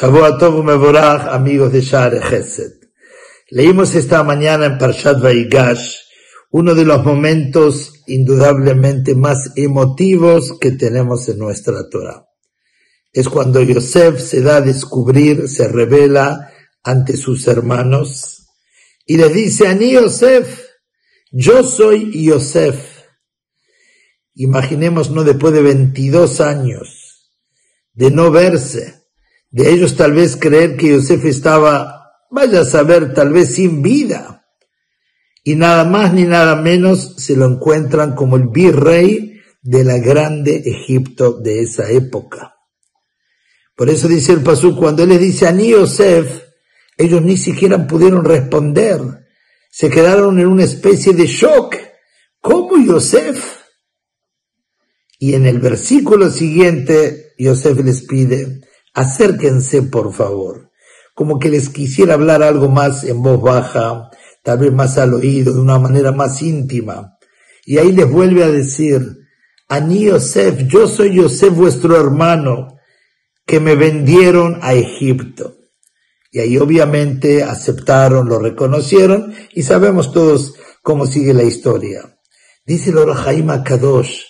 Shavuot Mevorach, amigos de Share Chesed. Leímos esta mañana en Parshat Vaigash uno de los momentos indudablemente más emotivos que tenemos en nuestra Torah. Es cuando Yosef se da a descubrir, se revela ante sus hermanos y le dice, a mí Yosef, yo soy Yosef. Imaginemos, no después de 22 años de no verse, de ellos tal vez creer que Yosef estaba, vaya a saber, tal vez sin vida. Y nada más ni nada menos se lo encuentran como el virrey de la grande Egipto de esa época. Por eso dice el Pasú, cuando él les dice a ni Yosef, ellos ni siquiera pudieron responder. Se quedaron en una especie de shock. ¿Cómo Yosef? Y en el versículo siguiente, Yosef les pide, acérquense por favor, como que les quisiera hablar algo más en voz baja, tal vez más al oído, de una manera más íntima. Y ahí les vuelve a decir, Ani Yosef, yo soy Yosef vuestro hermano, que me vendieron a Egipto. Y ahí obviamente aceptaron, lo reconocieron y sabemos todos cómo sigue la historia. Dice el Orahaim Kadosh,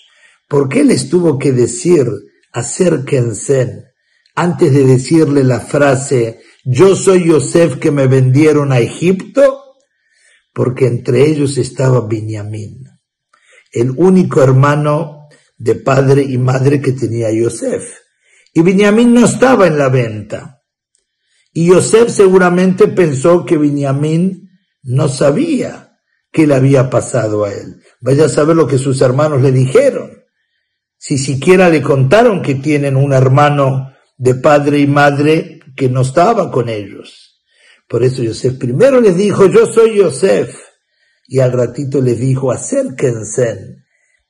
¿por qué les tuvo que decir acérquense antes de decirle la frase, yo soy Yosef que me vendieron a Egipto, porque entre ellos estaba Benjamín, el único hermano de padre y madre que tenía Yosef. Y Benjamín no estaba en la venta. Y Yosef seguramente pensó que Benjamín no sabía qué le había pasado a él. Vaya a saber lo que sus hermanos le dijeron. Si siquiera le contaron que tienen un hermano de padre y madre que no estaba con ellos. Por eso Yosef primero les dijo, yo soy Yosef. Y al ratito les dijo, acérquense.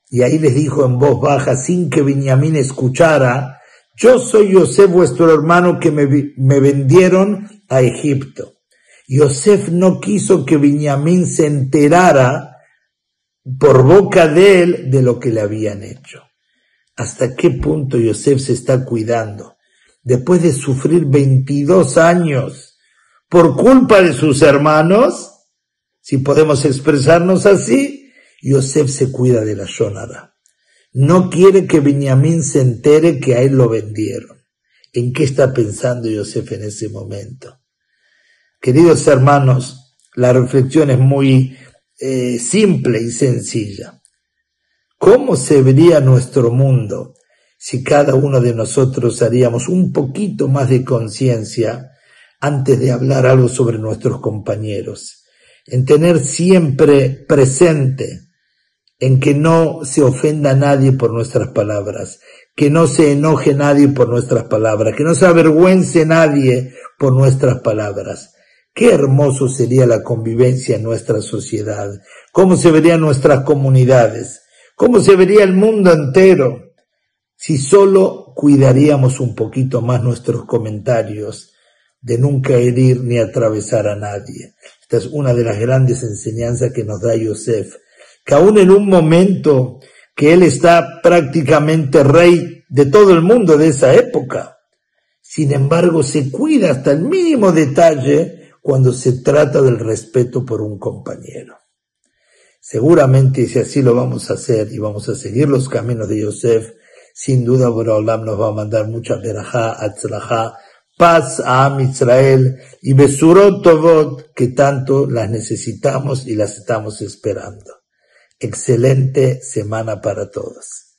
Y ahí les dijo en voz baja, sin que Benjamín escuchara, yo soy Yosef vuestro hermano que me, me vendieron a Egipto. Yosef no quiso que Benjamín se enterara por boca de él de lo que le habían hecho. ¿Hasta qué punto Yosef se está cuidando? Después de sufrir 22 años por culpa de sus hermanos, si podemos expresarnos así, Yosef se cuida de la Shonara. No quiere que Benjamín se entere que a él lo vendieron. ¿En qué está pensando Yosef en ese momento? Queridos hermanos, la reflexión es muy eh, simple y sencilla. ¿Cómo se vería nuestro mundo si cada uno de nosotros haríamos un poquito más de conciencia antes de hablar algo sobre nuestros compañeros, en tener siempre presente en que no se ofenda a nadie por nuestras palabras, que no se enoje nadie por nuestras palabras, que no se avergüence nadie por nuestras palabras. Qué hermoso sería la convivencia en nuestra sociedad, cómo se verían nuestras comunidades, cómo se vería el mundo entero si solo cuidaríamos un poquito más nuestros comentarios de nunca herir ni atravesar a nadie. Esta es una de las grandes enseñanzas que nos da Yosef, que aún en un momento que él está prácticamente rey de todo el mundo de esa época, sin embargo se cuida hasta el mínimo detalle cuando se trata del respeto por un compañero. Seguramente si así lo vamos a hacer y vamos a seguir los caminos de Yosef, sin duda Boraholam nos va a mandar mucha verajá, atzlajá, paz a Am Israel y Besurot Tovot que tanto las necesitamos y las estamos esperando. Excelente semana para todos.